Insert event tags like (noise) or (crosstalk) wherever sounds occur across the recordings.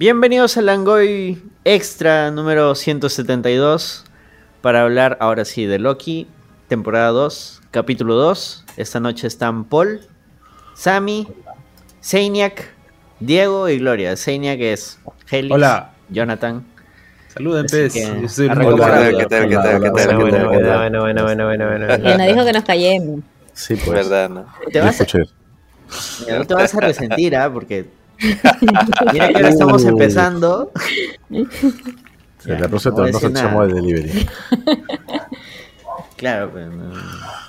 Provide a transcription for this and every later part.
Bienvenidos al Langoy Extra número 172 para hablar ahora sí de Loki, temporada 2, capítulo 2. Esta noche están Paul, Sammy, Seiniak, Diego y Gloria. Seiniak es Helix, Hola. Jonathan. Saluden, pez. que, Yo soy ¿qué tal, qué tal, qué tal, Bueno, qué tal, bueno, qué tal? bueno, bueno, bueno, bueno, bueno, bueno. Que nos dijo que nos callemos. Sí, pues. verdad, ¿no? Te vas a, te vas a resentir, ¿ah? Porque (laughs) mira que ahora estamos Uh. empezando. Sí, Ya, la próxima no voy a no se decir nada. echamos de delivery. (laughs) Claro, pero no.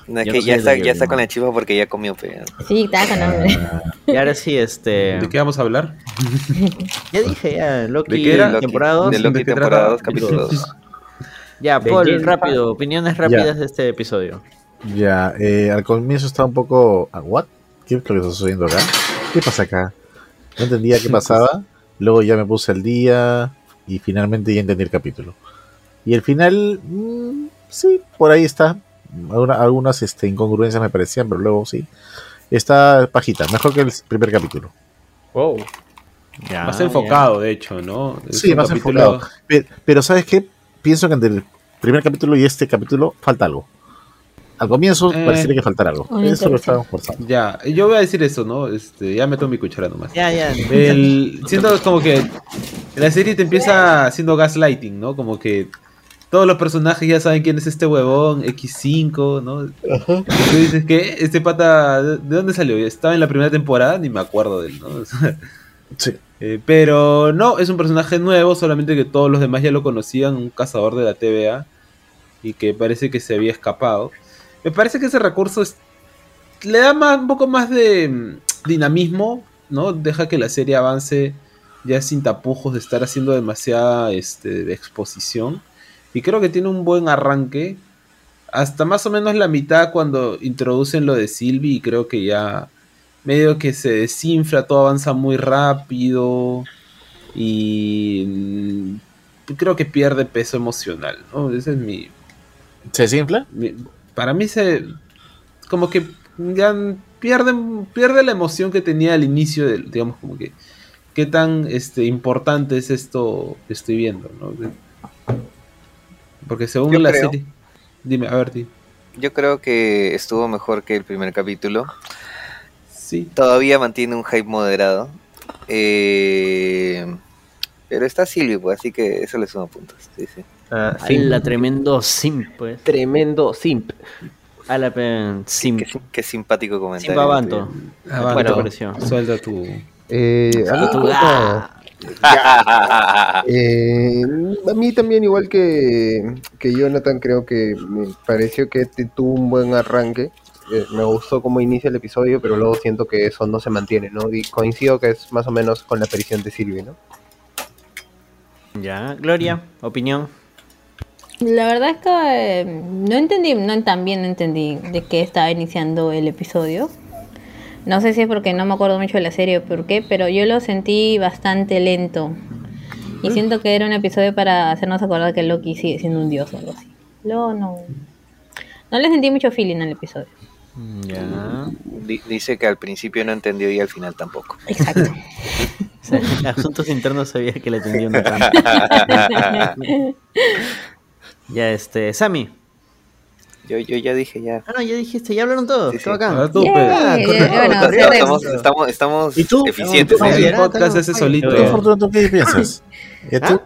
No, es que no ya está, ya está con la chiva porque ya comió, pe. Sí, estaba con hambre. Y ahora sí, este. ¿De qué vamos a hablar? (laughs) Ya dije, ya, Loki, ¿De qué era? Loki, temporada 2. de Loki ¿De qué temporada trata? 2, capítulo 2. Ya, Paul, rápido, opiniones rápidas de este episodio. Ya, eh, al comienzo estaba un poco. ah, ¿What? ¿Qué es lo que está sucediendo acá? ¿Qué pasa acá? No entendía qué (laughs) pasaba. Luego ya me puse al día y finalmente ya entendí el capítulo. Y el final, mm, sí, por ahí está. Alguna- algunas este, incongruencias me parecían, pero luego sí. Está pajita, mejor que el primer capítulo. Wow. Ya, Más enfocado, de hecho, ¿no? Es Sí, más capítulo- enfocado. Pe- Pero, ¿sabes qué? Pienso que entre el primer capítulo y este capítulo falta algo. Al comienzo Eh. parecería que faltara algo. Eso lo estaban forzando. Ya, yo voy a decir eso, ¿no? Este, ya meto mi cuchara nomás. Ya, ya. El, siento como que la serie te empieza haciendo gaslighting, ¿no? Como que todos los personajes ya saben quién es este huevón, X5, ¿no? Y tú dices que este pata, ¿de de dónde salió? Estaba en la primera temporada, ni me acuerdo de él, ¿no? (laughs) Sí. eh, pero no, es un personaje nuevo, solamente que todos los demás ya lo conocían, un cazador de la TVA, y que parece que se había escapado. Me parece que ese recurso es- le da más, un poco más de mm, dinamismo, ¿no? Deja que la serie avance ya sin tapujos de estar haciendo demasiada este, exposición. Y creo que tiene un buen arranque. Hasta más o menos la mitad cuando introducen lo de Sylvie y creo que ya medio que se desinfla, todo avanza muy rápido y mm, creo que pierde peso emocional, ¿no? Ese es mi, ¿Se desinfla? mi- para mí se como que ya pierde pierde la emoción que tenía al inicio del digamos como que qué tan este importante es esto que estoy viendo, ¿no? Porque según Yo la creo. serie dime, a ver, di. Yo creo que estuvo mejor que el primer capítulo. Sí. Todavía mantiene un hype moderado. Eh, pero está Silvio, pues, así que eso le suma puntos. Sí, sí. Ah, la tremendo simp, pues. Tremendo simp. A la pe- simp. Qué, qué simpático comentario. Simp Avanto. Ah, ¿Qué va, te bueno. pareció? suelta tu Eh, a, mí, Tu- ah, (laughs) Eh, a mí también, igual que, que Jonathan, creo que me pareció que este tuvo un buen arranque. Eh, me gustó cómo inicia el episodio, pero luego siento que eso no se mantiene, ¿no? Y coincido que es más o menos con la aparición de Silvia, ¿no? Ya, Gloria, opinión. La verdad es que eh, no entendí, no también no entendí de qué estaba iniciando el episodio. No sé si es porque no me acuerdo mucho de la serie o por qué, pero yo lo sentí bastante lento. Y siento que era un episodio para hacernos acordar que Loki sigue siendo un dios o algo así. Luego no. No le sentí mucho feeling al episodio. Ya. Di- Dice que al principio no entendió y al final tampoco. Exacto. (laughs) O sea, en asuntos internos sabía que le tendía una trampa. (laughs) Ya, este, Sammy. Yo, yo ya dije ya. Ah, no, ya dijiste, ya hablaron todos. Sí, sí. bacán. A tu, Yay. pe. Ah, bueno. Estamos, estamos, estamos ¿Y tú? eficientes. ¿Tú? ¿Tú, qué piensas? ¿Y tú?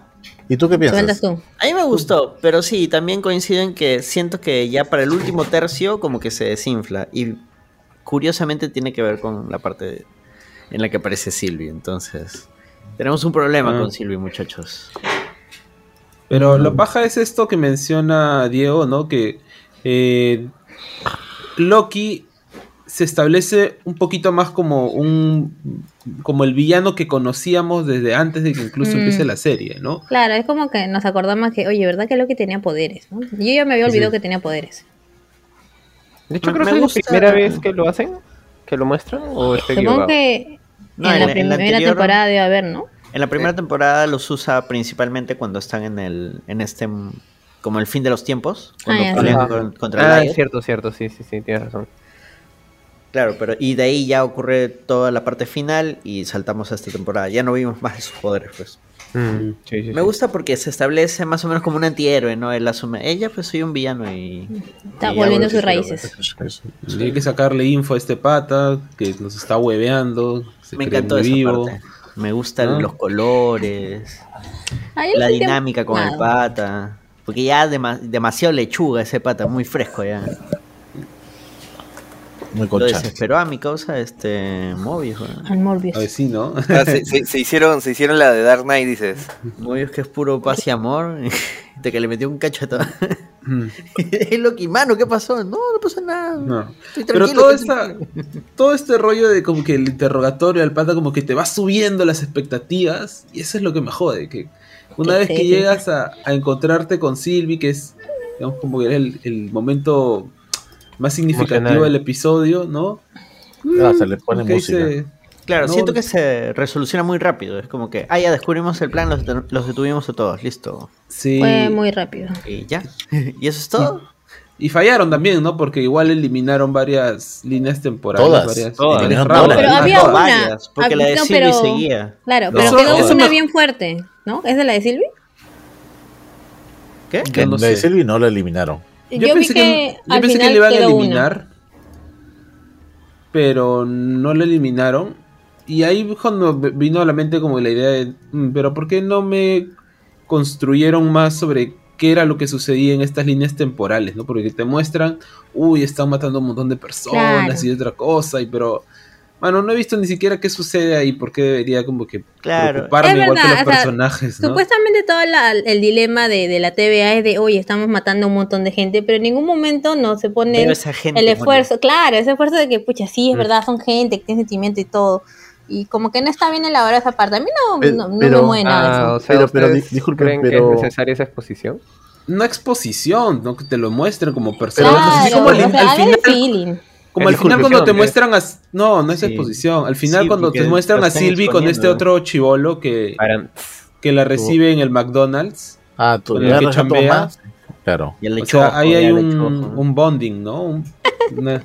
¿Y tú qué piensas? tú. A mí me gustó, pero sí, también coincido en que siento que ya para el último tercio como que se desinfla. Y curiosamente tiene que ver con la parte de- en la que aparece Silvio. Entonces, tenemos un problema Ah. con Silvio, muchachos. Pero lo paja es esto que menciona Diego, ¿no? Que eh, Loki se establece un poquito más como un como el villano que conocíamos desde antes de que incluso Mm. empiece la serie, ¿no? Claro, es como que nos acordamos que, oye, ¿verdad que Loki tenía poderes? ¿no? Yo ya me había olvidado que tenía poderes. De hecho, creo que es la primera vez que lo hacen, que lo muestran, o estoy Supongo equivocado. que No, en, en la la- en la primera anterior- temporada debe haber, ¿no? En la primera temporada los usa principalmente cuando están en el en este como el fin de los tiempos, cuando Ah, pelean con- contra Ah, es cierto, cierto, sí, sí, sí, tienes razón. Claro, pero y de ahí ya ocurre toda la parte final y saltamos a esta temporada. Ya no vimos más de sus poderes, pues. Mm, sí, sí, Me sí. gusta porque se establece más o menos como un antihéroe, ¿no? Él asume, ella pues soy un villano y... Está y volviendo sus raíces. Y hay que sacarle info a este pata que nos está hueveando. Se Me cree encantó muy esa vivo. parte. Me gustan los colores, la dinámica con el pata. Porque ya dema- demasiado lechuga ese pata, muy fresco ya. Muy Lo desesperó a mi causa este Mobius. Al Morbius. A ver, sí, ¿no? Ah, se, se- se hicieron, se hicieron la de Dark Knight, dices. Mobius que es puro paz y amor. (laughs) De que le metió un cacho a todo. Mm, (laughs) Es Loki, mano, ¿qué pasó? No, no pasó nada. no. Estoy Pero todo, estoy esta, todo este rollo de como que el interrogatorio al pata como que te va subiendo las expectativas y eso es lo que me jode, que una vez que llegas a, a encontrarte con Sylvie, que es digamos como que era el, el momento más significativo del episodio, ¿no? Ah, se le pone música. dice, Claro, No, siento que se resoluciona muy rápido. Es como que, ah, ya descubrimos el plan, los, detu- los detuvimos a todos, listo. sí. Fue muy rápido. Y ya. (laughs) ¿Y eso es todo? Y fallaron también, ¿no? Porque igual eliminaron varias líneas temporales. Todas. varias, Todas. varias ramas. pero había no, una. varias, porque la de no, pero- seguía. Claro, No, pero eso- quedó eso una bien fuerte, ¿no? ¿Es de la de Silvi? ¿Qué? No la de sé. Sylvie no la eliminaron. Yo, pensé que, que, yo al pensé que le iban a una. eliminar, pero no lo eliminaron. Y ahí cuando vino a la mente como la idea de, "Mm, pero ¿por qué no me construyeron más sobre qué era lo que sucedía en estas líneas temporales? ¿no? Porque te muestran, uy, están matando a un montón de personas Claro. y otra cosa, y pero... Bueno, no he visto ni siquiera qué sucede ahí, porque debería como que Claro. preocuparme Es igual que los o sea, personajes, ¿no? Supuestamente todo la- el dilema de, de la TVA es de, oye, estamos matando a un montón de gente, pero en ningún momento no se pone gente, el esfuerzo, claro, ese esfuerzo de que, pucha, sí, es Mm. verdad, son gente que tiene sentimiento y todo. Y como que no está bien elaborada esa parte. A mí no, Pero- no, no pero- me mueve nada Ah, o sea, Pero- pero ¿ustedes di- disculpen, creen pero- que es necesaria esa exposición? Una exposición, ¿no? Que te lo muestren como personajes. Claro, como o sea, al final, de feeling. Como al final cuando te ¿qué? muestran a... No, no es Sí. exposición. Al final Sí, cuando te muestran a Sylvie con este otro chivolo que, Para- que la recibe en el McDonald's. Ah, tú Con le el que chambea. Claro. Y el O sea, ahí hay un, un bonding, ¿no? Un- una-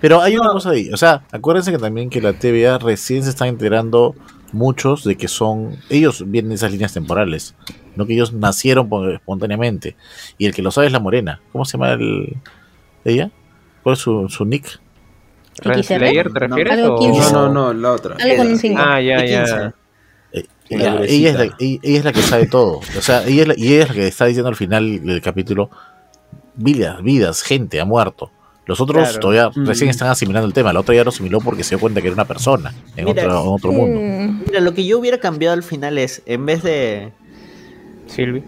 Pero hay una cosa ahí, o sea, acuérdense que también que la TVA recién se está enterando muchos de que son, ellos vienen de esas líneas temporales, no que ellos nacieron por- espontáneamente. Y el que lo sabe es la morena. ¿Cómo se llama el, ella? ¿Cuál es su, su nick? ¿Renslayer te refieres? Algo o- 15. No, no, no, la otra. Algo con un cinco. Ah, ya, De ya. 15. Eh, La ella, es la, ella, ella es la que sabe todo. O sea, ella es la, y ella es la que está diciendo al final del capítulo, vidas, vidas, gente ha muerto. Los otros Claro. todavía Mm. recién están asimilando el tema. La otra ya lo asimiló porque se dio cuenta que era una persona en, Mira, otro, en otro mundo. Mira, lo que yo hubiera cambiado al final es, en vez de... Silvi.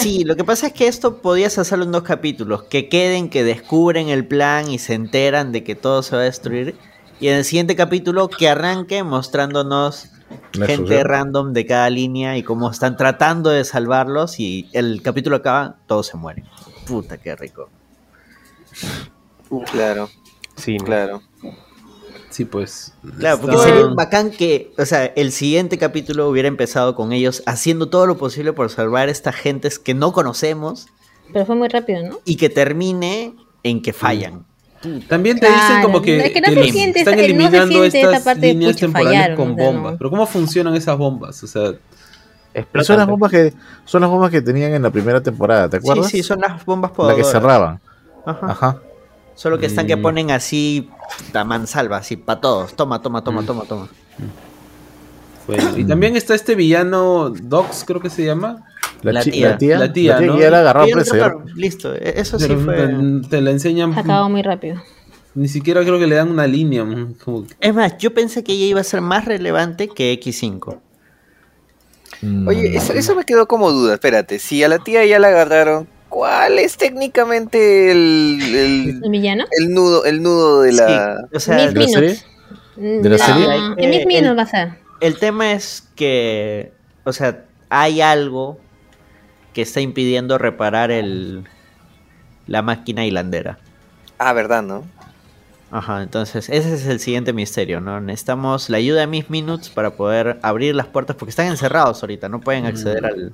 Sí, lo que pasa es que esto podías hacerlo en dos capítulos, que queden, que descubren el plan y se enteran de que todo se va a destruir. Y en el siguiente capítulo que arranque mostrándonos gente random de cada línea y cómo están tratando de salvarlos y el capítulo acaba, todos se mueren. Puta, qué rico. Claro, Sí, ¿no? Claro. Sí, pues. Claro, porque está- sería bacán que, o sea, el siguiente capítulo hubiera empezado con ellos haciendo todo lo posible por salvar a estas gentes que no conocemos Pero fue muy rápido, ¿no? y que termine en que fallan. También te dicen como que, es que no que siente están esa- no se eliminando estas parte de, líneas pucha, temporales fallaron, con o sea, bombas. no. Pero ¿cómo funcionan esas bombas? O sea, Pero Explotan, son las bombas que son las bombas que tenían en la primera temporada, ¿te acuerdas? Sí, sí, son las bombas la que podadoras. cerraban. Ajá. Ajá. Solo que están que Mm. ponen así, la mansalva, así, para todos. Toma, toma, toma, Mm. toma, toma. bueno. Y también está este villano Dox, creo que se llama. La, tía. la tía, La tía, que ¿no? ya la ya- atraparon, Listo, e- eso sí Pero fue. te, te la enseñan. Acabó muy rápido. Ni siquiera creo que le dan una línea. mm, como Es más, yo pensé que ella iba a ser más relevante que X5. Mm. Oye, eso, eso me quedó como duda. Espérate, si a la tía ya la agarraron, ¿cuál es técnicamente el, el, ¿El villano? el nudo, el nudo de la... Sí, o sea, Miss ¿de la Minutes. ¿De la La- serie? Eh, Minutes el- va a ser. el tema es que, o sea, hay algo que está impidiendo reparar el la máquina hilandera. Ah, ¿verdad, no? Ajá, entonces ese es el siguiente misterio, ¿no? Necesitamos la ayuda de Miss Minutes para poder abrir las puertas porque están encerrados ahorita, no pueden acceder Mm. al,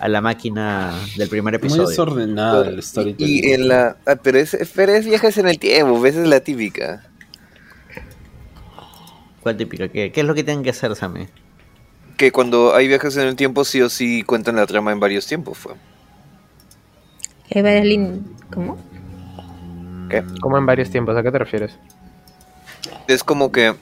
a la máquina del primer Muy episodio. desordenada el storytelling. Y en la. ah, pero, es, pero es viajes en el tiempo, esa es la típica. ¿Cuál típica? ¿Qué, ¿Qué es lo que tienen que hacer, Sammy? Que cuando hay viajes en el tiempo, sí o sí cuentan la trama en varios tiempos. Fue. Hay varias líneas. ¿Cómo? ¿Qué? Como en varios tiempos, ¿a qué te refieres? Es como que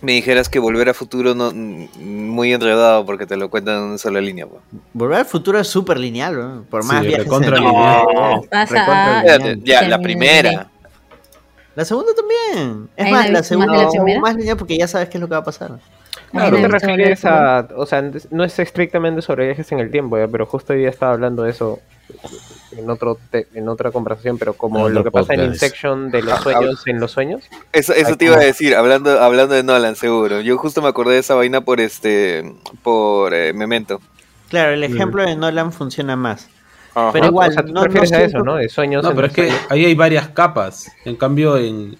me dijeras que volver a futuro no muy enredado porque te lo cuentan en una sola línea. Volver al futuro es súper lineal, ¿no? Por más Sí, viajes en recontra lineal. Pasa Recontra a- lineal. Espérate, ya, la primera. La segunda también. Es Ahí más, no la más segunda de la más lineal porque ya sabes qué es lo que va a pasar. ¿A Ahí qué no te refieres a.? O sea, no es estrictamente sobre viajes en el tiempo, ¿ya? pero justo hoy día estaba hablando de eso en otro te- en otra conversación, pero como lo que pasa en. Insection de los sueños en los sueños. Eso, eso te iba a decir, hablando, hablando de Nolan, seguro. Yo justo me acordé de esa vaina por este, por eh, Memento. Claro, el ejemplo de Nolan funciona más. Ajá. Pero igual, o sea, tú no- te refieres no a eso, ¿no? De sueños No, pero es que sueños. ahí hay varias capas. En cambio, en.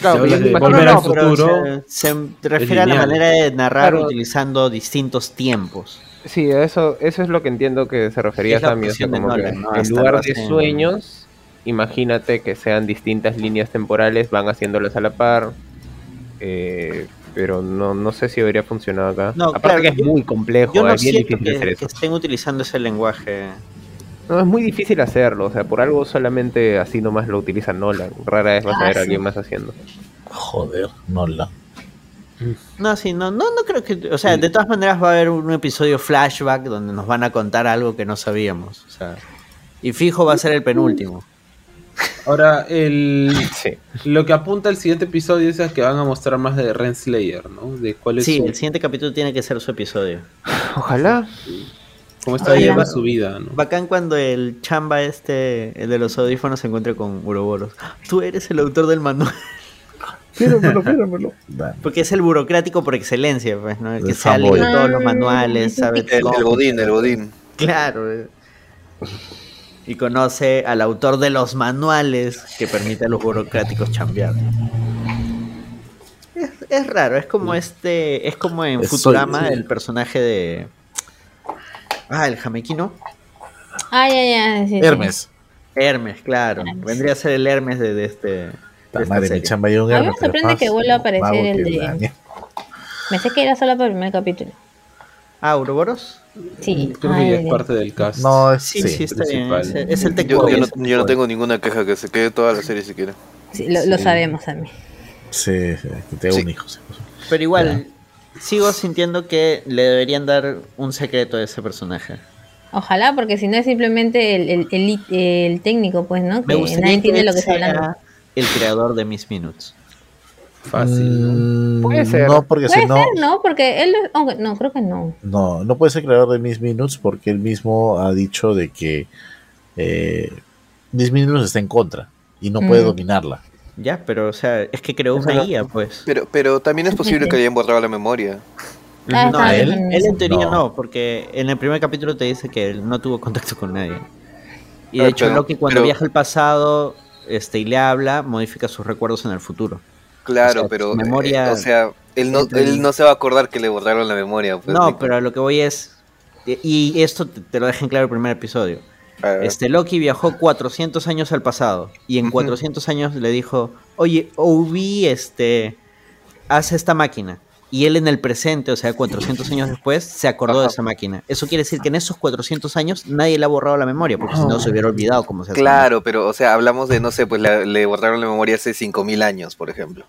Claro, de volver No, al futuro. se, se refiere a la manera de narrar Claro. utilizando distintos tiempos. Sí, eso, eso es lo que entiendo que se refería la Sammy. O sea, como que Nolan, ¿no? en lugar de sueños, imagínate que sean distintas líneas temporales, van haciéndolas a la par. eh, pero no, no sé si habría funcionado acá. No, Aparte claro, que es yo- muy complejo, Yo no es bien siento difícil hacer que, eso. que estén utilizando ese lenguaje. No, es muy difícil hacerlo, o sea, por algo solamente así nomás lo utiliza Nolan. Rara vez vas a Ah, ver a sí. alguien más haciendo. Joder, no la. No, sí, no, no, no creo que. O sea, de todas maneras va a haber un episodio flashback donde nos van a contar algo que no sabíamos. O sea, y fijo va a ser el penúltimo. Ahora, el, Sí. lo que apunta el siguiente episodio es a que van a mostrar más de Renslayer, ¿no? De cuál es Sí, su- el siguiente capítulo tiene que ser su episodio. Ojalá. cómo está llevando va- su vida, ¿no? Bacán cuando el chamba este, el de los audífonos, se encuentre con Uroboros. Tú eres el autor del manual. Fírmelo, fírmelo. Porque es el burocrático por excelencia, pues, ¿no? El que se ha leído todos los manuales, sabe El, cómo el bodín, el bodín. Claro. eh. Y conoce al autor de los manuales que permite a los burocráticos chambear. Es, es raro, es como este, es como en Es Futurama soy- el personaje de Ah, el jamequino. Ah, ya, ya. sí, sí. Hermes. Hermes, claro. Hermes. Vendría a ser el Hermes de, de este madre, mi serie. chamba y un A mí me sorprende que vuelva a aparecer el de- mierda. Pensé que era solo para el primer capítulo. Ah, Uroboros. Sí. Creo que ya es parte del cast. No, es, Sí, sí. sí, está bien. Es, es el Yo, yo no, yo no tengo ninguna queja que se quede toda la serie si quiere. sí, lo, lo Sí. sabemos a mí. Sí, sí, que tengo Sí. un hijo. sí. Pero igual, sigo sintiendo que le deberían dar un secreto a ese personaje. Ojalá, porque si no es simplemente el, el, el, el técnico, pues, ¿no? Me Que nadie entiende lo que está hablando. El creador de Miss Minutes. Fácil, ¿no? Mm, Puede ser. No, porque si Puede no, ser, ¿no? Porque él, aunque, no, creo que no. no, no puede ser creador de Miss Minutes porque él mismo ha dicho de que eh, Miss Minutes está en contra y no puede Mm. dominarla. Ya, pero o sea, es que creó una guía, pues. Pero, pero también es posible que le hayan borrado la memoria. Ah, No, él, él en teoría No. no. porque en el primer capítulo te dice que él no tuvo contacto con nadie. Y Ah, de hecho pero- Loki cuando pero- viaja al pasado este, y le habla, modifica sus recuerdos en el futuro. Claro, O sea, pero, su memoria eh, o sea, él no, entre- él no se va a acordar que le borraron la memoria. Pues, no, pero a lo que voy es, y y esto te, te lo deja en claro el primer episodio. Este Loki viajó 400 años al pasado y en Ujú. 400 años le dijo, oye, Obi, este, haz esta máquina. Y él en el presente, o sea, 400 años después, se acordó de esa máquina. Eso quiere decir que en esos 400 años nadie le ha borrado la memoria, porque si no se hubiera olvidado cómo se hace. Claro, pero, o sea, hablamos de, no sé, pues la- le borraron la memoria hace 5000 años, por ejemplo.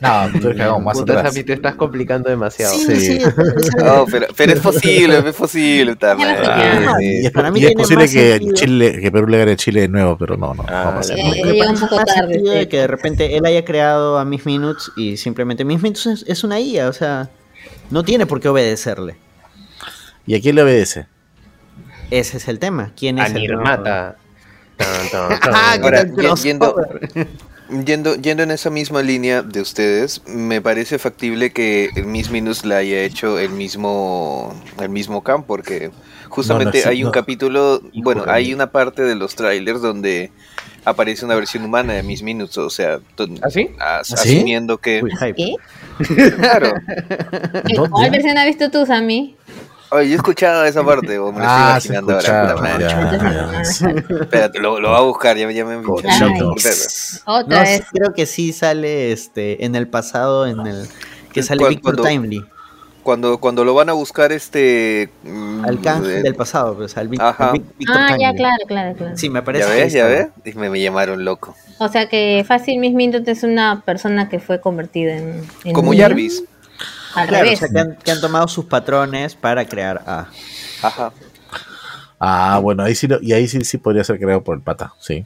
No, tú eres más atrás. Te estás complicando demasiado. Sí, Sí. sí. No, (laughs) pero, pero es posible, es posible. Sí. Y es, Para mí y es tiene posible más que. Chile, que Perú le gane a Chile de nuevo, pero no, no, no a pasar. Eh, un poco más tarde, sentido de sí. que de repente él haya creado a Miss Minutes y simplemente Miss Minutes es, es una IA, o sea, no tiene por qué obedecerle. ¿Y a quién le obedece? Ese es el tema. ¿Quién es A el Nirmata. Tan, tan, tan. Ah, ¿qué Ahora, yendo? Yendo, yendo en esa misma línea de ustedes, me parece factible que el Miss Minus la haya hecho el mismo, el mismo Khan, porque justamente sí, hay un no. capítulo, Hijo bueno, hay mí. una parte de los trailers donde aparece una versión humana de Miss Minutes, o sea, ¿Ah, as- ¿Ah, asumiendo que... Uy, hype. ¿Qué? (laughs) Claro, ¿Cuál versión has visto tú, Sammy? Oye, yo he escuchado esa (laughs) parte, o me lo Ah, estoy se imaginando ahora. ya. (laughs) Espérate, lo, lo va a buscar, ya, ya me. Otra No, vez. creo que sí sale este en el pasado, en el que sale Cuando- Victor cuando- Timely. Cuando, cuando lo van a buscar este... mm, Al canje eh, del pasado, pues, al Vic- Ajá. al Vic- Victor Ah, ya, claro, claro, claro. Sí, me parece. ¿Ya ves? ¿Ya ves? Y me, me llamaron loco. O sea que Fácil Miss Mintot es una persona que fue convertida en. en Como niño. Jarvis. Al Claro, o sea, que han, que han tomado sus patrones para crear a. Ajá. Ah, bueno, ahí sí, lo- y ahí sí, sí podría ser creado por el pata, sí.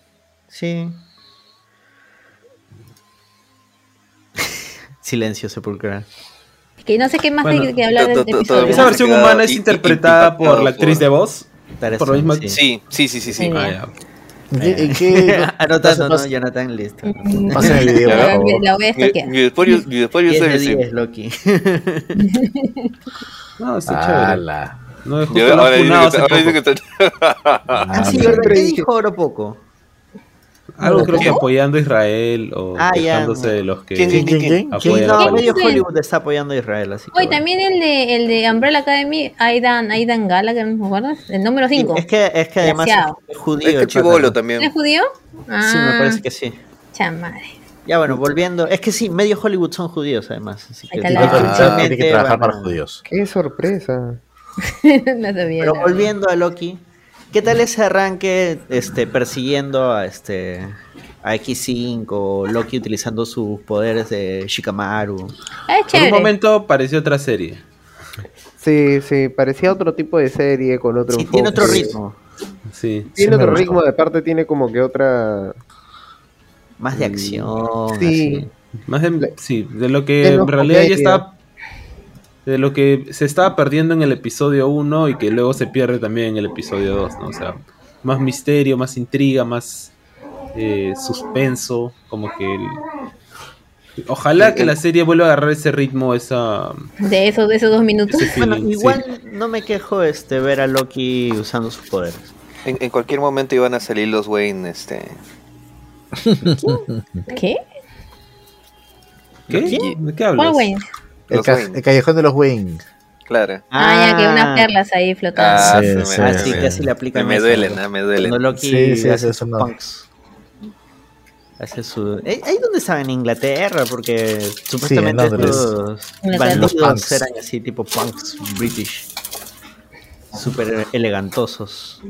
Sí. (laughs) Silencio sepulcral. Que no sé qué más Bueno, hay que hablar del episodio. Esa versión humana es interpretada por la actriz de voz. Por lo mismo- sí. Sí, sí, sí, sí. Ah. ¿En qué, en qué- (laughs) Anotando, pasa- ¿no? Jonathan, listo. Mm, Pasen el video, la- voy a Y, stalkear. y después yo, y después yo 10 soy de ese. 10, Loki. (laughs) No, está chévere. Ala. No, ahora dice que está- Ah, sí, Ah, ¿Qué dijo ahora poco? Algo creo que apoyando a Israel o Ah, quejándose de los que ¿Quién, quién, quién, No, medio. Hollywood está apoyando a Israel, así que bueno. también el de, el de Umbrella Academy, Aidan, Aidan Gallagher, ¿me acuerdas? El número 5. Es que, es que además es judío. El chivolo también. ¿Es judío? Ah, Sí, me parece que sí. Chamadre. Ya bueno, volviendo. Es que sí, medio Hollywood son judíos además. Así que Ah, tiene que trabajar para judíos. Qué sorpresa. (laughs) no sabía. Pero volviendo a Loki, ¿qué tal ese arranque este, persiguiendo a este a X5 o Loki utilizando sus poderes de Shikamaru? Por un momento pareció otra serie. Sí, sí, parecía otro tipo de serie con otro Sí, tiene otro ritmo, Sí. Tiene Sí me otro ritmo, de parte tiene como que otra... más de acción. Sí. así. Más de, sí, de lo que en realidad ya comedia. De lo que se estaba perdiendo en el episodio 1 y que luego se pierde también en el episodio 2, ¿no? O sea, más misterio, más intriga, más eh, suspenso, como que. el- Ojalá que la serie vuelva a agarrar ese ritmo, esa, De esos, de esos dos minutos. Bueno, sí. igual no me quejo este ver a Loki usando sus poderes. En, en cualquier momento iban a salir los Wayne, este. ¿Qué? ¿Qué? ¿Qué? ¿De qué hablas? ¿Cuál Wayne? El, ca- callejón de los Wayne. Claro. Ah, ya, que unas perlas ahí flotando. Ah, Sí, me- sí, me- Así sí. así le aplican Me eso, duelen, ¿no? ah, me duelen. Sí, sí, hace sus punks. Hace su... ¿Eh, ¿Ahí dónde estaba? En Inglaterra, porque supuestamente estos bandidos eran así tipo punks british. Súper elegantosos.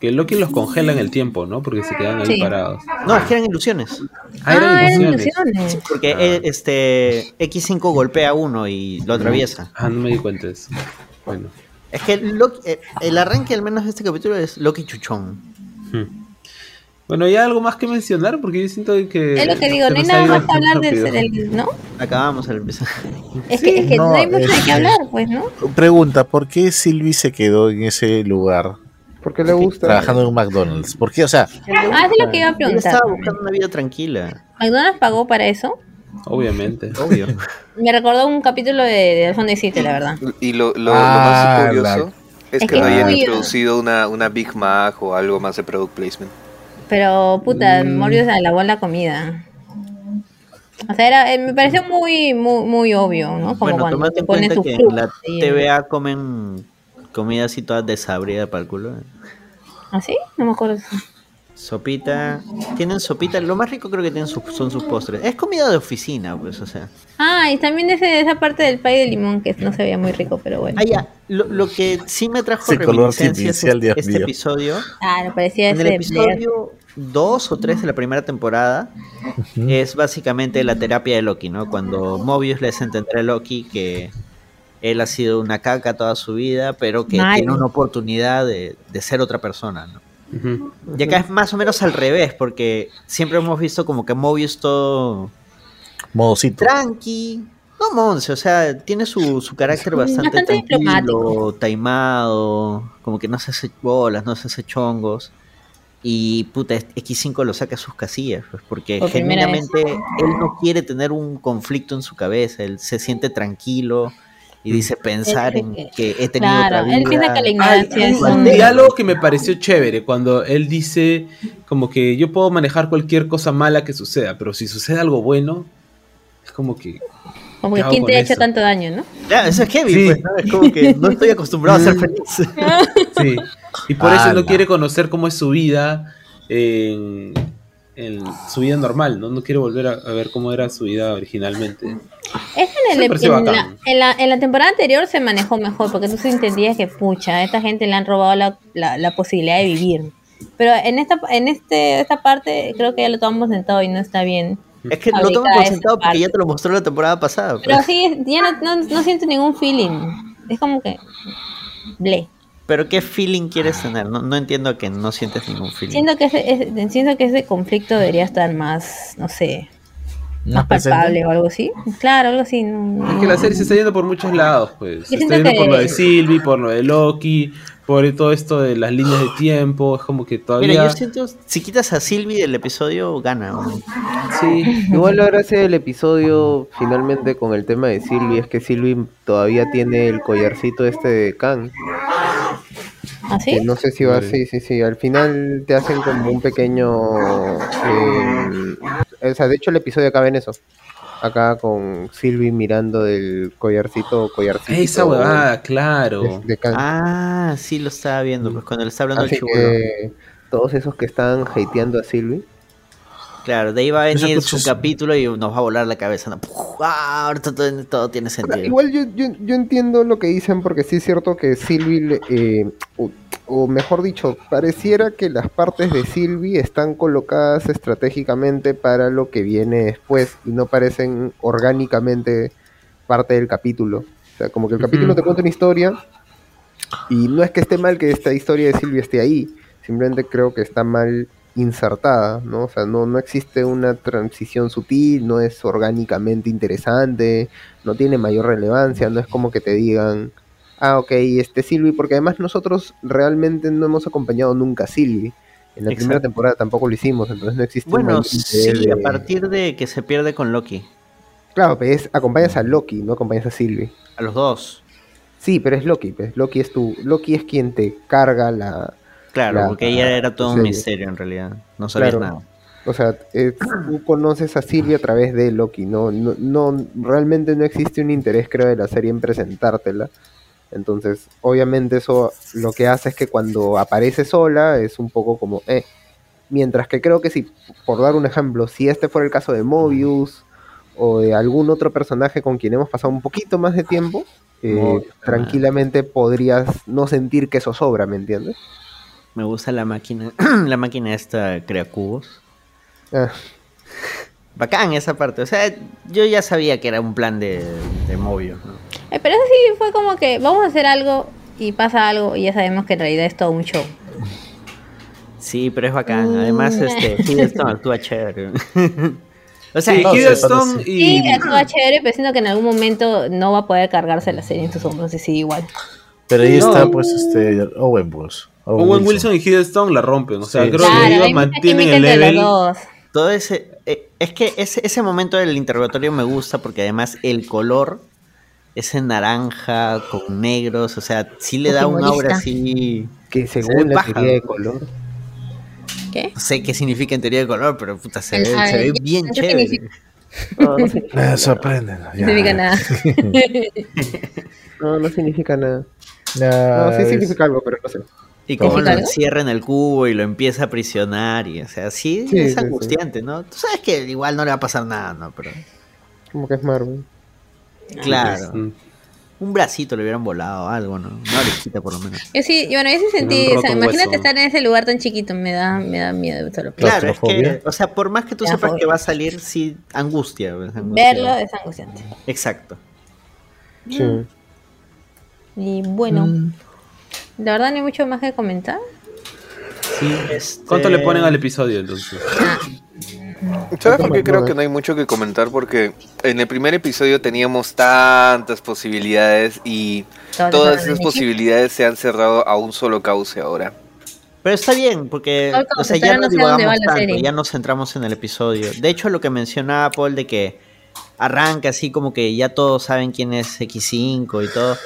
Que Loki los congela en el tiempo, ¿no? Porque se quedan ahí Sí. parados. No, es que eran ilusiones. Ah, eran Ah, eran ilusiones. Porque eh, este X5 golpea a uno y lo atraviesa. Ah, no me di cuenta de eso. Bueno. Es que Loki- eh, el arranque al menos de este capítulo es Loki Chuchón. Hmm. Bueno, ¿hay algo más que mencionar? Porque yo siento que... Es lo que digo, no hay nada más que hablar del, del- ¿no? Acabamos el episodio. Es que, es que no, no, hay mucho de qué hablar, pues, ¿no? Pregunta, ¿por qué Sylvie se quedó en ese lugar ¿Por qué le gusta? trabajando en un McDonald's? ¿Por qué? O sea, Ah, es lo que iba a preguntar. estaba buscando una vida tranquila, ¿McDonald's pagó para eso? Obviamente. obvio. Me recordó un capítulo de, de Al fondo y City, la verdad. Y lo, lo, Ah, lo más curioso es, Es que que no es hayan muy- introducido una, una Big Mac o algo más de product placement. Pero, puta, Mm. Morbius alabó la comida. O sea, era, eh, me pareció muy, muy, muy obvio, ¿no? Como bueno, cuando tomate te en ponen cuenta sus que en la TVA comen comida así toda desabrida para el culo. ¿Ah, sí? No me acuerdo. Sopita. Tienen sopita. Lo más rico creo que tienen sus- son sus postres. Es comida de oficina, pues, o sea. Ah, y también ese, esa parte del pay de limón que no se veía muy rico, pero bueno. Ah, ya. Lo, lo que sí me trajo color reminiscencias este mío. episodio. Ah, me parecía En ese el episodio 2 o 3 de la primera temporada es básicamente la terapia de Loki, ¿no? Cuando Mobius le hace entender a Loki que él ha sido una caca toda su vida, pero que tiene una oportunidad de, de ser otra persona, ¿no? Y acá es más o menos al revés, porque siempre hemos visto como que Mobius todo modocito. tranqui, no Monse, o sea, tiene su, su carácter bastante, Bastante tranquilo, diplomático. taimado, como que no se hace bolas, no se hace chongos. Y puta, X5 lo saca a sus casillas, pues, porque Por genuinamente él no quiere tener un conflicto en su cabeza, él se siente tranquilo y dice pensar en que he tenido Claro, otra vida. él piensa que la ignorancia es un diálogo que me pareció chévere cuando él dice como que yo puedo manejar cualquier cosa mala que suceda, pero si sucede algo bueno, es como que Como ¿Qué que quién te ha hecho tanto daño, ¿no? Ya, eso es heavy, Sí. pues, ¿no? Es como que no estoy acostumbrado a ser feliz. (laughs) Sí. Y por eso no Ala. quiere conocer cómo es su vida en, en su vida normal, ¿no? No quiere volver a, a ver cómo era su vida originalmente. Es que en, el- en la, en, la, en la temporada anterior se manejó mejor, porque tú sí entendías que, pucha, a esta gente le han robado la, la, la posibilidad de vivir. Pero en esta en este esta parte creo que ya lo tomamos sentado y no está bien. Es que lo tomo sentado porque ya te lo mostró la temporada pasada. Pero pues. sí, ya no, no, no siento ningún feeling. Es como que... Ble. Pero ¿qué feeling quieres tener? No, no entiendo que no sientes ningún feeling. Siento que, ese, ese- siento que ese conflicto debería estar más, no sé, más presente? palpable o algo así. Claro, algo así. no- Es que la serie se está yendo por muchos lados, pues. Se está yendo que- por lo de Sylvie, por lo de Loki, por todo esto de las líneas de tiempo. Es como que todavía. Mira, yo siento, si quitas a Sylvie del episodio, gana. ¿no? Sí. Igual la gracia del episodio finalmente con el tema de Sylvie es que Sylvie todavía tiene el collarcito este de ¿Ah, no sé si va, Vale. sí, sí, sí. Al final te hacen como un pequeño. eh, o sea, de hecho el episodio acaba en eso. Acá con Sylvie mirando el collarcito, collarcito. Esa huevada, claro. de, de Khan. Ah, sí lo estaba viendo, pues cuando le está hablando el que todos esos que están hateando a Sylvie. Claro, de ahí va a venir su capítulo y nos va a volar la cabeza. ¿no? Ah, ahorita todo, todo tiene Ahora, sentido. igual yo, yo, yo entiendo lo que dicen porque sí es cierto que Sylvie, le- eh, o, o mejor dicho, pareciera que las partes de Sylvie están colocadas estratégicamente para lo que viene después y no parecen orgánicamente parte del capítulo. O sea, como que el capítulo te cuenta una historia y no es que esté mal que esta historia de Sylvie esté ahí, simplemente creo que está mal insertada, ¿no? O sea, no, no existe una transición sutil, no es orgánicamente interesante, no tiene mayor relevancia, no es como que te digan, ah, ok, este Sylvie, porque además nosotros realmente no hemos acompañado nunca a Sylvie. En la primera temporada tampoco lo hicimos, entonces no existe Bueno, sí, a partir de que se pierde con Loki. Claro, pero es, acompañas a Loki, no acompañas a Sylvie. A los dos. Sí, pero es Loki, pues. Loki es tu, Loki es quien te carga la, Claro, La- porque ella era todo un serie. misterio en realidad. No sabías Claro. nada. O sea, eh, tú conoces a Silvia a través de Loki, no, no, no, realmente no existe un interés, creo, de la serie en presentártela. Entonces, obviamente eso lo que hace es que cuando aparece sola es un poco como, eh. Mientras que creo que si, por dar un ejemplo, si este fuera el caso de Mobius o de algún otro personaje con quien hemos pasado un poquito más de tiempo, eh, tranquilamente podrías no sentir que eso sobra, ¿me entiendes? Me gusta la máquina. (clears throat) la máquina esta crea cubos. Ah, Bacán esa parte. O sea, yo ya sabía que era un plan de, de Mobius. ¿no? Eh, Pero eso sí fue como que vamos a hacer algo y pasa algo y ya sabemos que en realidad es todo un show. Sí, pero es bacán. Además, Mm. este, (laughs) Hiddleston actúa chévere. (laughs) o sea, Sí, no, Hiddleston sí, y. Sí, actúa chévere, pero siento que en algún momento no va a poder cargarse la serie en sus hombros y sí, igual. Pero ahí No. está, pues, este, Owen Bulls. Owen Wilson y Hiddleston la rompen. O sea, Sí. creo Claro, que ellos mantienen el level. todo ese. eh, es que ese, ese momento del interrogatorio me gusta porque además el color, ese naranja con negros, o sea, sí le da un aura así. que Se según la teoría de color, ¿Qué? No sé qué significa en teoría de color, pero puta, se ve, se ve ¿qué- bien chévere. significa? no, no, significa-. No significa nada. (laughs) (laughs) no, no significa nada. No, sí significa algo, pero no sé. Y cómo lo encierra en el cubo y lo empieza a aprisionar y, o sea, sí, Sí, es sí, sí. angustiante, ¿no? Tú sabes que igual no le va a pasar nada, ¿no? Pero, Como que es Marvel. claro, Mm. un bracito le hubieran volado, algo, ¿no? Una orejita por lo menos. Yo sí, bueno, yo sí sentí, o sea, imagínate hueso. estar en ese lugar tan chiquito, me da, me da miedo solo Claro, es que, o sea, por más que tú sepas que va a salir, sí, angustia. angustia. verlo es angustiante. Exacto. Sí. Y bueno, Mm. la verdad no hay mucho más que comentar. Sí, este- ¿Cuánto le ponen al episodio entonces? Ah, ¿Sabes por qué creo que no hay mucho que comentar? Porque en el primer episodio teníamos tantas posibilidades y todas esas de posibilidades se han cerrado a un solo cauce ahora. Pero está bien, porque o sea, ya no divagamos tanto, ya nos centramos en el episodio. De hecho, lo que mencionaba Paul de que arranca así como que ya todos saben quién es X5 y todo.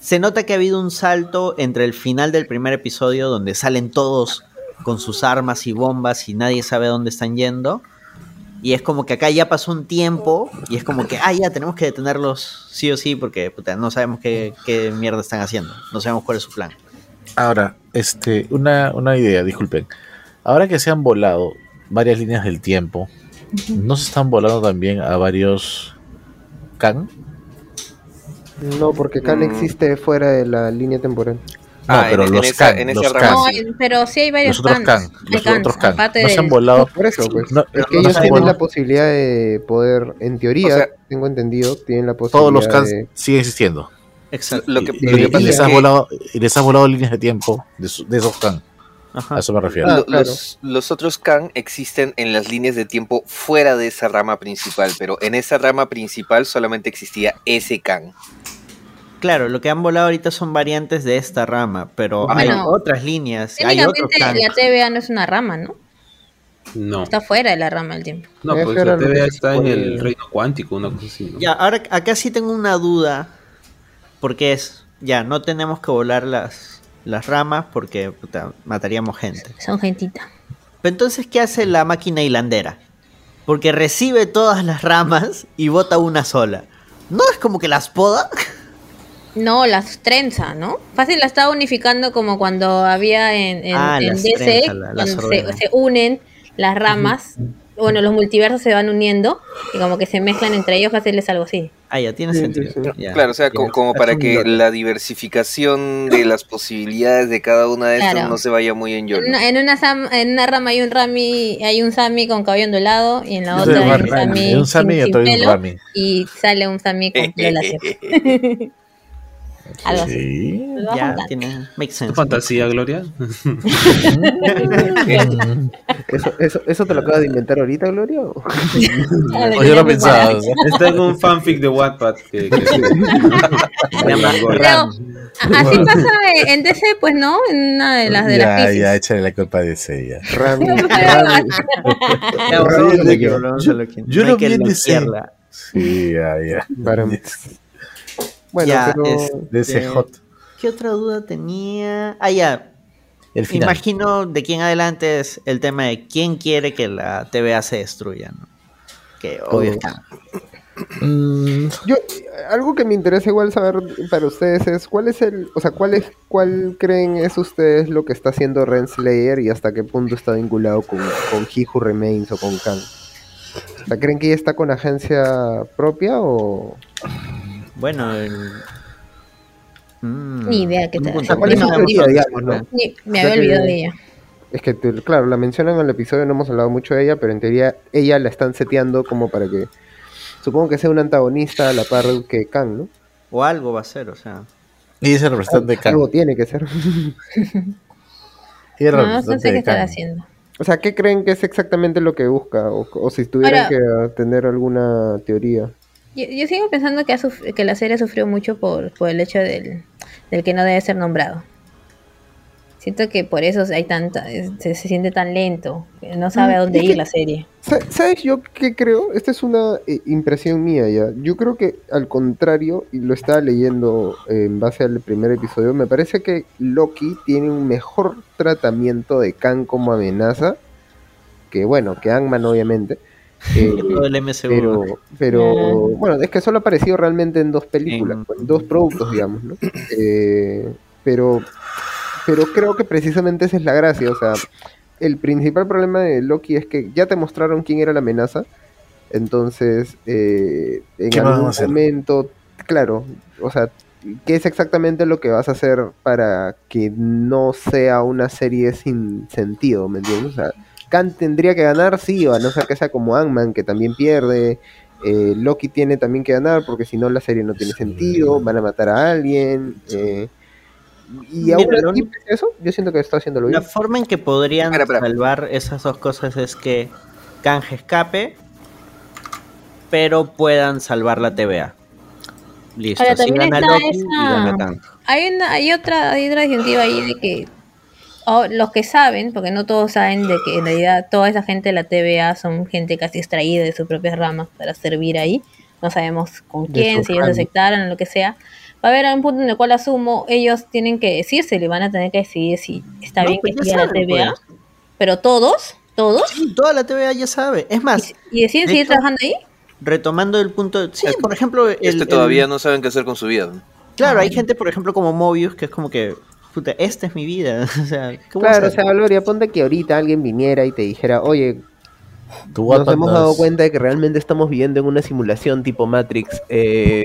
Se nota que ha habido un salto entre el final del primer episodio, donde salen todos con sus armas y bombas y nadie sabe dónde están yendo, Y es como que acá ya pasó un tiempo y es como que, ah, ya tenemos que detenerlos sí o sí porque puta, no sabemos qué, qué mierda están haciendo. No sabemos cuál es su plan. Ahora, este, una, una idea, disculpen. Ahora que se han volado varias líneas del tiempo, ¿no se están volando también a varios Khan? No, porque Khan Mm. existe fuera de la línea temporal. No, Ah, pero en- en los esa- Khan, en los rama Khan, No, pero sí hay varios los otros Khans, Khan, los otros Khan. No se han volado. Por eso, pues. No, Es que no ellos han tienen la posibilidad de poder, en teoría, O sea- tengo entendido, tienen la posibilidad Todos los Khan de... siguen existiendo. Exacto. Lo que, Y, lo que y pasa les que volado, y les has volado líneas de tiempo de, su- de esos Khan. Ajá. A eso me refiero. Ah, claro. los, los otros Khan existen en las líneas de tiempo fuera de esa rama principal, pero en esa rama principal solamente existía ese Khan. Claro, lo que han volado ahorita son variantes de esta rama, pero hay otras líneas, hay otros la TVA no es una rama, ¿no? No. Está fuera de la rama del tiempo. No, pues la TVA está en el reino cuántico, una cosa así, ¿no? Ya, ahora acá sí tengo una duda, porque es, ya, no tenemos que volar las, las ramas porque puta, mataríamos gente. Son gentita. Pero entonces, ¿qué hace la máquina hilandera? Porque recibe todas las ramas y bota una sola. ¿No es como que las poda? (laughs) No, las trenza, ¿no? Fácil la estaba unificando como cuando había en, en, Ah, en las DC, trenza, la- cuando se, se unen las ramas. Bueno, los multiversos se van uniendo y como que se mezclan entre ellos, fácil es algo así. Ah, ya, tiene Sí, sentido. sí, sí. Ya. Claro, o sea, co- Ya. como para que la diversificación de las posibilidades de cada una de estas Claro. no se vaya muy en YOLO. En una, en una, sam- en una rama hay un Rami, hay un Sami con cabello ondulado y en la Sí, otra hay un Hay un Sami sin- y sin pelo, Rami. y sale un Sami con (laughs) pelo láser. (laughs) Algo así. Sí. Ya, ¿Tu sense. fantasía, Gloria? (laughs) (laughs) ¿Eso, eso, ¿Eso te lo acabas de inventar ahorita, Gloria? o? (laughs) Yo lo pensaba. Está en un fanfic de Wattpad. Que, que- Pero, así pasa en DC, pues, ¿no? En una de las de las Ya, crisis. ya, échale la culpa de ese ya. Yo no lo vi en DC. Sí, ya, ya. Para- Bueno, Ya, pero... es- De ese hot. ¿Qué otra duda tenía? Ah, ya. El final. Imagino de aquí en adelante es el tema de quién quiere que la TVA se destruya, ¿no? Que obvio es Khan. Mm, Yo, algo que me interesa igual saber para ustedes es cuál es el, o sea, cuál es, cuál creen es ustedes lo que está haciendo Renslayer y hasta qué punto está vinculado con, con He Who Remains o con Khan. O sea, ¿creen que ella está con agencia propia o...? Bueno, el... Mm, Ni idea tal. punto. O sea, ¿cuál es No, digamos, no? Ni- me había que- olvidado de ella. Es que, te- claro, la mencionan en el episodio, no hemos hablado mucho de ella, pero en teoría ella la están seteando como para que, supongo que sea un antagonista a la par que Khan, ¿no? O algo va a ser, o sea. y ese representante de Khan. Algo tiene que ser. (laughs) Y el No, no sé qué estará haciendo. O sea, ¿qué creen que es exactamente lo que busca? O, o si tuvieran Ahora- que tener alguna teoría. Yo, yo sigo pensando que, ha que la serie sufrió mucho por, por el hecho del, del que no debe ser nombrado. Siento que por eso hay tanta, se, se siente tan lento, que no sabe a Mm, dónde es ir que- la serie. Sa- ¿Sabes yo qué creo? Esta es una eh, impresión mía ya. Yo creo que al contrario, y lo estaba leyendo eh, en base al primer episodio, me parece que Loki tiene un mejor tratamiento de Khan como amenaza que, bueno, que Ant-Man obviamente. Eh, (laughs) que todo el MCU. pero, pero bueno, es que solo ha aparecido realmente en dos películas, En- en dos productos, digamos, ¿no? (clears throat) Eh, pero, pero creo que precisamente esa es la gracia, o sea, el principal problema de Loki es que ya te mostraron quién era la amenaza, entonces eh, en ¿Qué más van a algún momento, claro, o sea, ¿qué es exactamente lo que vas a hacer para que no sea una serie sin sentido, ¿me entiendes? O sea, Khan tendría que ganar, sí, o a no ser que sea como Ant-Man, que también pierde. eh, Loki tiene también que ganar, porque si no la serie no tiene Sí. sentido, van a matar a alguien. eh, y aún lo así, único- eso, yo siento que está haciéndolo La bien. forma en que podrían salvar esas dos cosas es que Kang escape, pero puedan salvar la TVA. Listo, Ahora, si también gana Loki y gana Kang. Hay, una, hay otra hay otra disyuntiva ahí de que oh, los que saben, porque no todos saben de que en realidad toda esa gente de la TVA son gente casi extraída de sus propias ramas para servir ahí. No sabemos con quién, si ellos aceptaron o lo que sea. Va a haber un punto en el cual asumo ellos tienen que decirse, le van a tener que decidir si está No, bien pues que ya siga la TVA. pues. Pero todos, ¿Todos? Sí, toda la TVA ya sabe. Es más, ¿Y deciden de seguir hecho- trabajando ahí? retomando el punto. Sí, por ejemplo. El, este el- todavía no saben qué hacer con su vida. Claro, hay gente, por ejemplo, como Mobius, que es como que. Puta, esta es mi vida. (laughs) O sea, ¿qué voy a Claro, o sea, Gloria, ponte que ahorita alguien viniera y te dijera, oye, Tú nos hemos dado cuenta de que realmente estamos viviendo en una simulación tipo Matrix. eh,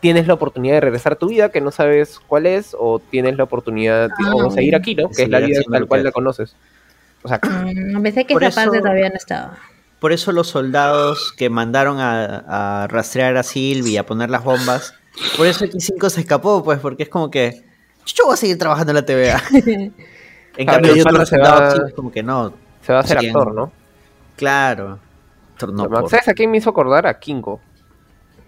tienes la oportunidad de regresar a tu vida que no sabes cuál es, o tienes la oportunidad de Ah. o seguir aquí, ¿no? Que es la vida tal cual que la conoces. O sea, pensé que Por esa parte eso- todavía no estaba. Por eso los soldados que mandaron a, a rastrear a Sylvie y a poner las bombas. Por eso X5 se escapó, pues, porque es como que. Yo voy a seguir trabajando en la TVA. (laughs) En Claro, cambio, pata otros se va- como que no. se va a hacer Sí, actor, ¿no? Claro. No, por- ¿Sabes a quién me hizo acordar? A Kingo,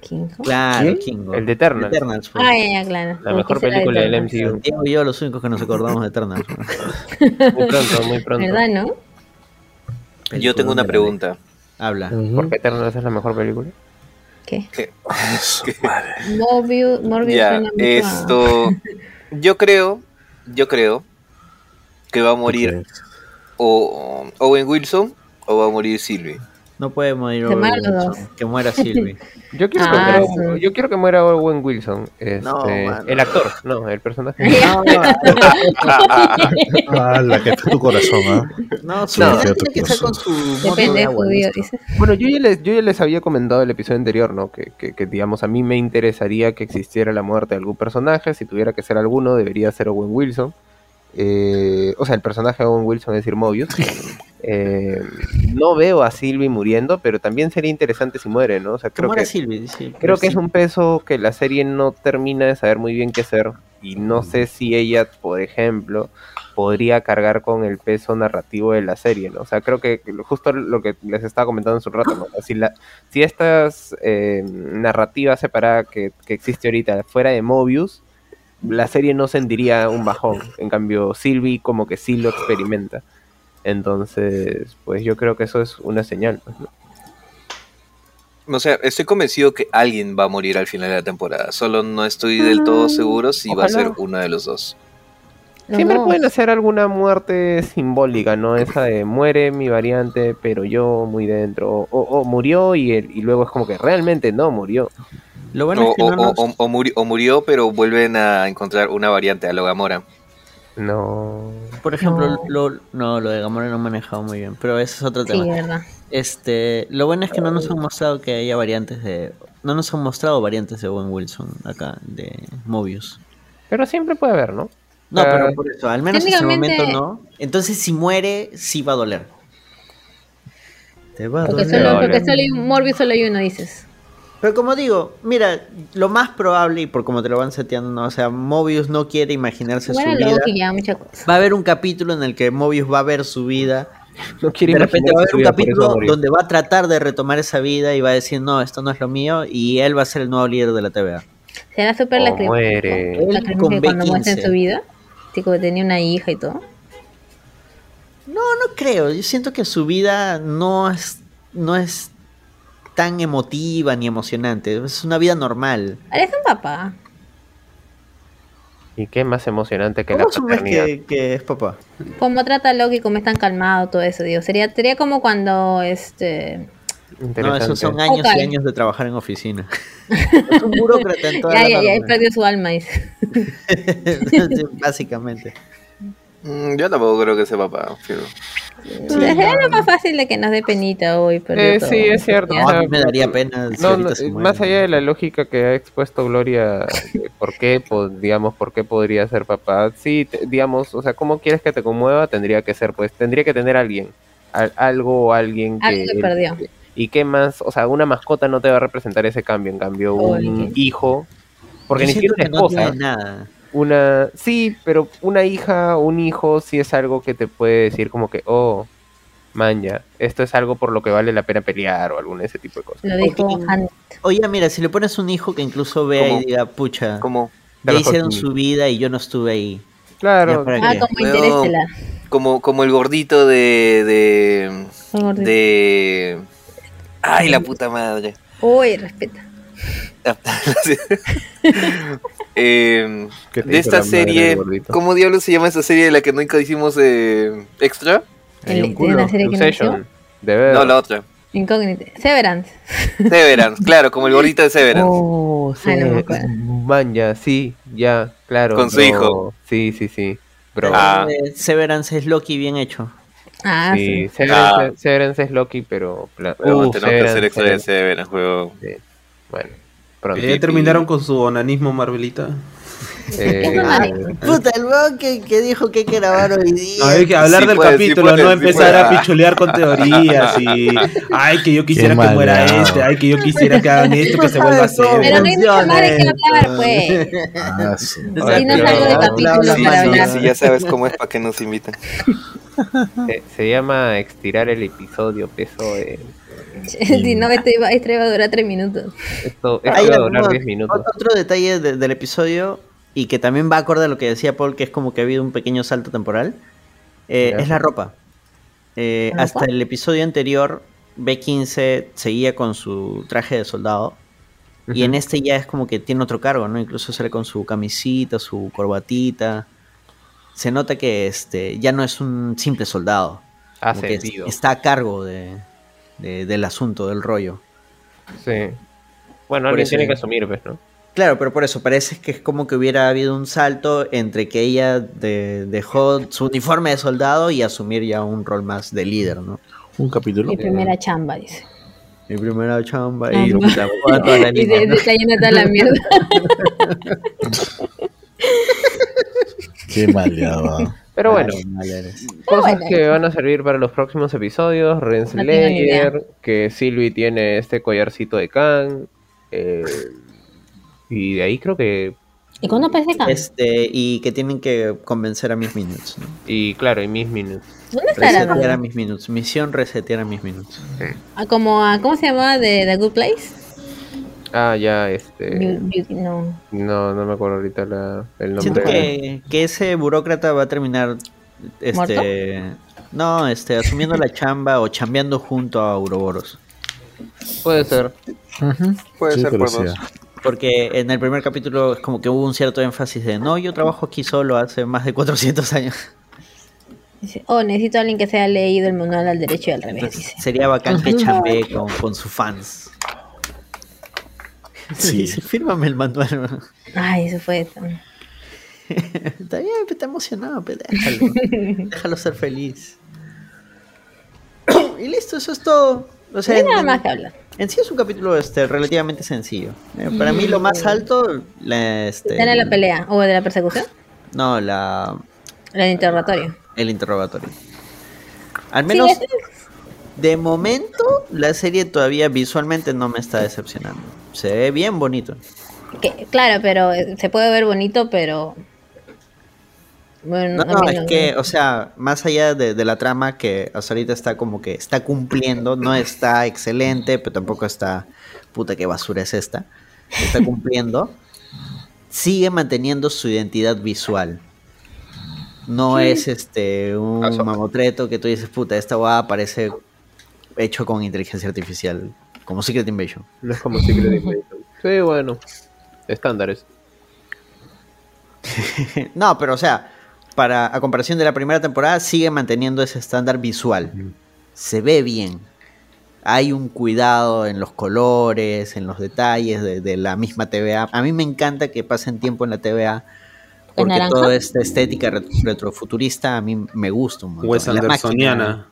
¿Quién? Claro, ¿Quién? Kingo. El de Eternals. Eternals, pues. Ah, ya, ya, claro. la mejor película de del. MCU. Diego y yo los únicos que nos acordamos de Eternals. (laughs) Muy pronto, muy pronto. ¿Verdad, no? Yo tengo una pregunta. Habla. Ujú. Porque Eternals es la mejor película. ¿Qué? Eso, madre. Morbius, Morbius Ya, esto. (laughs) Yo creo, yo creo que va a morir o Owen Wilson o va a morir Sylvie. No puede morir Owen Wilson, Que muera (laughs) Sylvie. Yo quiero, Ah, que, muera, sí. yo quiero que muera Owen Wilson. Este, No, el actor, no, el personaje. (laughs) Ah, la que está tu corazón, ¿ah? No, su No. tiene que ser con su Depende judío, dice. Bueno, yo ya, les, yo ya les había comentado el episodio anterior, ¿no? Que, que, que, digamos, a mí me interesaría que existiera la muerte de algún personaje. Si tuviera que ser alguno, debería ser Owen Wilson. Eh, o sea, el personaje de Owen Wilson es decir Mobius. (laughs) Eh, no veo a Sylvie muriendo, pero también sería interesante si muere, ¿no? O sea, Que creo que, sí, creo que sí. es un peso que la serie no termina de saber muy bien qué hacer. Y no sé si ella, por ejemplo, podría cargar con el peso narrativo de la serie, ¿no? O sea, creo que justo lo que les estaba comentando hace un rato, ¿no? Si, la, si estas eh, narrativas separadas que, que existe ahorita fuera de Mobius, la serie no sentiría un bajón. En cambio, Sylvie como que sí lo experimenta. Entonces, pues yo creo que eso es una señal. pues, ¿no? O sea, estoy convencido que alguien va a morir al final de la temporada. Solo no estoy del todo seguro si va a ser uno de los dos. Los Siempre dos. pueden hacer alguna muerte simbólica, ¿no? Esa de muere mi variante, pero yo muy dentro. O, o- o murió y, el- y luego es como que realmente no murió. Lo bueno O, es que o- no nos- o- o muri- o murió, pero vuelven a encontrar una variante a lo Gamora. No. Por ejemplo, No. Lo, no, lo de Gamora no he manejado muy bien, pero ese es otro Sí, tema. verdad. Este, lo bueno es que no nos han mostrado que haya variantes de, no nos han mostrado variantes de Owen Wilson acá de Mobius. Pero siempre puede haber, ¿no? No, pero por eso, al menos el técnicamente- momento no. Entonces, si muere, sí va a doler. Te va a Porque doler. solo, porque solo hay un Morbius solo hay uno, dices. Pero como digo, mira, lo más probable, y por como te lo van seteando, ¿no? o sea, Mobius no quiere imaginarse Bueno, su vida. que ya mucha cosa. Va a haber un capítulo en el que Mobius va a ver su vida. No quiere De repente va a haber un capítulo donde va a tratar de retomar esa vida y va a decir, no, esto no es lo mío, y él va a ser el nuevo líder de la TVA. ¿Será súper O lacrimógeno? muere. Lacrimógeno con cuando muestra en B15. su vida. Tipo que tenía una hija y todo. No, no creo. Yo siento que su vida no es, no es tan emotiva ni emocionante. Es una vida normal. Ahora es un papá. ¿Y qué más emocionante que la ¿Cómo asumes paternidad? que, que es papá? Como trata a Loki, como es tan calmado, todo eso, digo. Sería, sería como cuando este. No, esos son años y años de trabajar en oficina. (laughs) es un burócrata en toda Ya, la ya, perdió su alma, (laughs) Básicamente. Mm, yo tampoco creo que sea papá. pero- Sería lo más fácil de que nos dé penita hoy. perdió Eh, sí, es cierto. No, o sea, a mí me daría pena si No, no, eh, más allá de la lógica que ha expuesto Gloria, por qué, po- digamos, por qué podría ser papá, sí, te- digamos, o sea, ¿cómo quieres que te conmueva? Tendría que ser, pues, tendría que tener alguien, al- algo o alguien que... Algo que perdió. ¿Y qué más? O sea, una mascota no te va a representar ese cambio, en cambio, un Oye. hijo, porque Yo ni siquiera una no esposa, tiene nada. Una... Sí, pero una hija, un hijo, sí es algo que te puede decir como que, oh, manja, esto es algo por lo que vale la pena pelear o algún ese tipo de cosas. Lo dijo Oye, mira, si le pones un hijo que incluso vea ¿Cómo? y diga, pucha, Como, ya hicieron su vida y yo no estuve ahí. Claro, Ah, como como, como el gordito de. de. Gordito. de. Ay, la puta madre. Uy, respeta. (laughs) Eh, ¿Qué te de esta serie? ¿cómo diablos se llama esa serie de la que nunca hicimos eh, extra? El- un de culo. una serie que no. De. No, la otra. Incógnita. Severance. (laughs) Severance, claro, como el gordito de Severance. Oh, Ay, no me sí. acuerdo. Man, ya, sí, ya, claro. Con su bro. hijo. Sí, sí, sí. Bro. Ah. Eh, Severance es Loki bien hecho. Ah, sí, sí. Severance, Ah. Severance es Loki, pero. Uh, tenemos que hacer Severance, extra de Severance, juego. Severance. Bueno, pronto. ¿Ya terminaron con su onanismo Marvelita? Eh, Puta, el weón que, que dijo que hay que grabar hoy día. No, hay que hablar Sí del puede, sí capítulo, puede, no sí empezar puede. a pichulear con teorías y. (laughs) Ay, que yo quisiera Qué que muera maleado. este, ay, que yo quisiera que hagan esto, que se vuelva a hacer. Pero no hay nada más de qué hablar, pues. Ah, sí. Sí, no salgo de capítulo Sí, para sí, hablar. sí, ya sabes cómo es para que nos invitan. (laughs) se, se llama estirar el episodio, peso (laughs) de. Si no, esto iba, esto iba a durar tres minutos. Esto, esto Hay va a durar algunos- 10 minutos. Otro detalle de- del episodio, y que también va acorde a lo que decía Paul, que es como que ha habido un pequeño salto temporal, eh, es la ropa. Eh, ¿La ropa? hasta el episodio anterior, B15 seguía con su traje de soldado. Y en este ya es como que tiene otro cargo, ¿no? Incluso sale con su camisita, su corbatita. Se nota que este ya no es un simple soldado. Que está a cargo de, de- del asunto, del rollo. Sí. Bueno, Por alguien eso tiene que asumir, ¿ves, no? Claro, pero por eso parece que es como que hubiera habido un salto entre que ella de- dejó su uniforme de soldado y asumir ya un rol más de líder, ¿no? Un capítulo. Mi primera chamba, dice. Mi primera chamba Ah, y no. puta, joda toda la (laughs) Y línea, se, ¿no? se está toda la mierda. (laughs) Qué maleado. Pero bueno, Ay, cosas bueno. que van a servir para los próximos episodios. No Renslayer, que Sylvie tiene este collarcito de Kang. eh, y de ahí creo que. ¿Y cuándo aparece acá? Este, y que tienen que convencer a mis minutos. ¿no? Y claro, y Miss Minutes. ¿Dónde está Resetear a mis minutos. Misión resetear a mis minutos. Ah, Como a, ¿cómo se llamaba? De The Good Place. Ah, ya, este. No. No, no me acuerdo ahorita la- el Siento nombre. que, que ese burócrata va a terminar este no, este asumiendo la chamba o chambeando junto a Ouroboros. Puede ser. Puede Sí, ser por sí, dos. Porque en el primer capítulo es como que hubo un cierto énfasis de no, yo trabajo aquí solo hace más de 400 años. Dice, oh, necesito a alguien que se haya leído el manual al derecho y al revés, Entonces, dice. sería bacán que chambee con, con sus fans. (laughs) Sí. Dice, fírmame el manual. Ay, eso fue eso. (laughs) está bien, está emocionado, pe, déjalo. déjalo ser feliz. (coughs) y listo, eso es todo. O No sea, nada en- más que hablar. En sí es un capítulo este, relativamente sencillo. Eh, para mí lo más alto, la, este, ¿Están en la pelea o de la persecución? no, la, El interrogatorio. el interrogatorio. Al menos, Sí, ese- de momento, la serie todavía visualmente no me está decepcionando. Se ve bien bonito. que- claro, pero eh, se puede ver bonito, pero... Bueno, No, no, es que, o sea, más allá de, de la trama que hasta ahorita está como que está cumpliendo, no está excelente, pero tampoco está, puta, qué basura es esta, está cumpliendo, sigue manteniendo su identidad visual. No es este un Aso. mamotreto que tú dices, puta, esta guada parece hecho con inteligencia artificial, como Secret Invasion. No es como Secret (laughs) Invasion. Sí, bueno. Estándares. (laughs) no, pero o sea, para a comparación de la primera temporada, sigue manteniendo ese estándar visual. Se ve bien. Hay un cuidado en los colores, en los detalles de, de la misma TVA. A mí me encanta que pasen tiempo en la TVA. Porque toda esta estética ret- retrofuturista a mí me gusta un montón. Wes máquina- Andersoniana.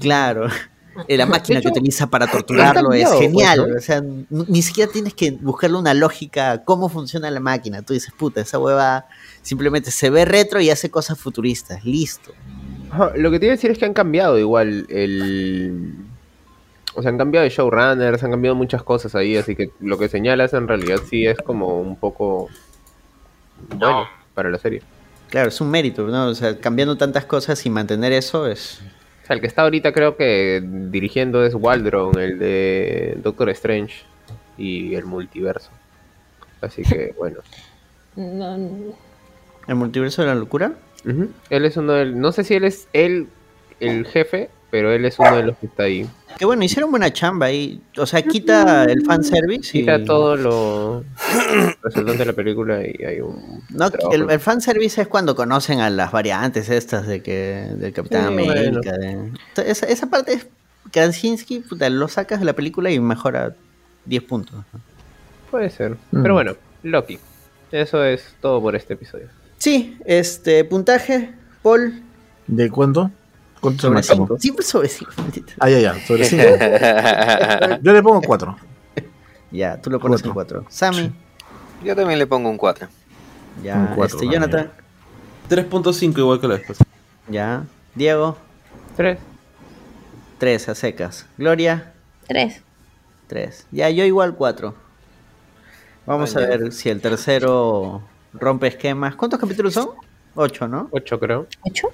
Claro. Eh, La máquina que utiliza para (laughs) torturarlo es pues, genial. ¿no? O sea, ni siquiera tienes que buscarle una lógica a cómo funciona la máquina. Tú dices, puta, esa hueva simplemente se ve retro y hace cosas futuristas. Listo. Ajá, Lo que te iba a decir es que han cambiado igual el... O sea, han cambiado de showrunners, han cambiado muchas cosas ahí, así que lo que señalas en realidad sí es como un poco bueno para la serie. Claro, es un mérito, ¿no? O sea, cambiando tantas cosas y mantener eso es. O sea, el que está ahorita creo que dirigiendo es Waldron, el de Doctor Strange y el multiverso. Así que (laughs) bueno. No, no. ¿El multiverso de la locura? Él es uno del... No sé si él es él el jefe pero él es uno de los que está ahí. Que bueno, hicieron buena chamba ahí. O sea, quita el fanservice y... Quita todo lo resultante de la película y hay un... No, el, el fanservice es cuando conocen a las variantes estas de que del Capitán Sí, América. de- Entonces, esa, esa parte es Krasinski, puta, lo sacas de la película y mejora 10 puntos. Puede ser. Mm. Pero bueno, Loki. Eso es todo por este episodio. Sí, este puntaje, Paul, ¿De cuánto? ¿Cuánto es el sobre máximo? 5. Siempre sobre 5. Ah, ya, ya, sobre 5. (laughs) Yo le pongo 4. Ya, tú lo pones en Cuatro. 4. Sammy, Yo también le pongo un 4. ya. Un cuatro este. Jonathan, 3.5 igual que la después. ya. Diego, Tres. 3 a secas. Gloria, Tres. 3. Ya, yo igual 4. Vamos a Ah, ya. ver si el tercero rompe esquemas. ¿Cuántos capítulos son? 8, ¿no? Ocho, creo. ¿Ocho?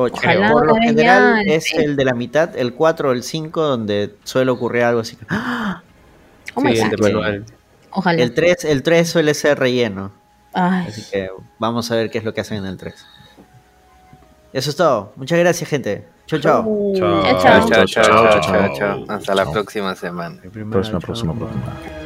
8. Ojalá Por lo ya, general es sí. el de la mitad, el 4 o el 5, donde suele ocurrir algo así. ¡Ah! Oh sí, el de. Ojalá. El 3, el 3 suele ser relleno. Ay, Así que vamos a ver qué es lo que hacen en el 3. Eso es todo. Muchas gracias, gente. Chau, chau. Chao, Chao, chao. chao, chao, chao, chao. chao. Hasta la próxima semana. Próxima, próxima, próxima.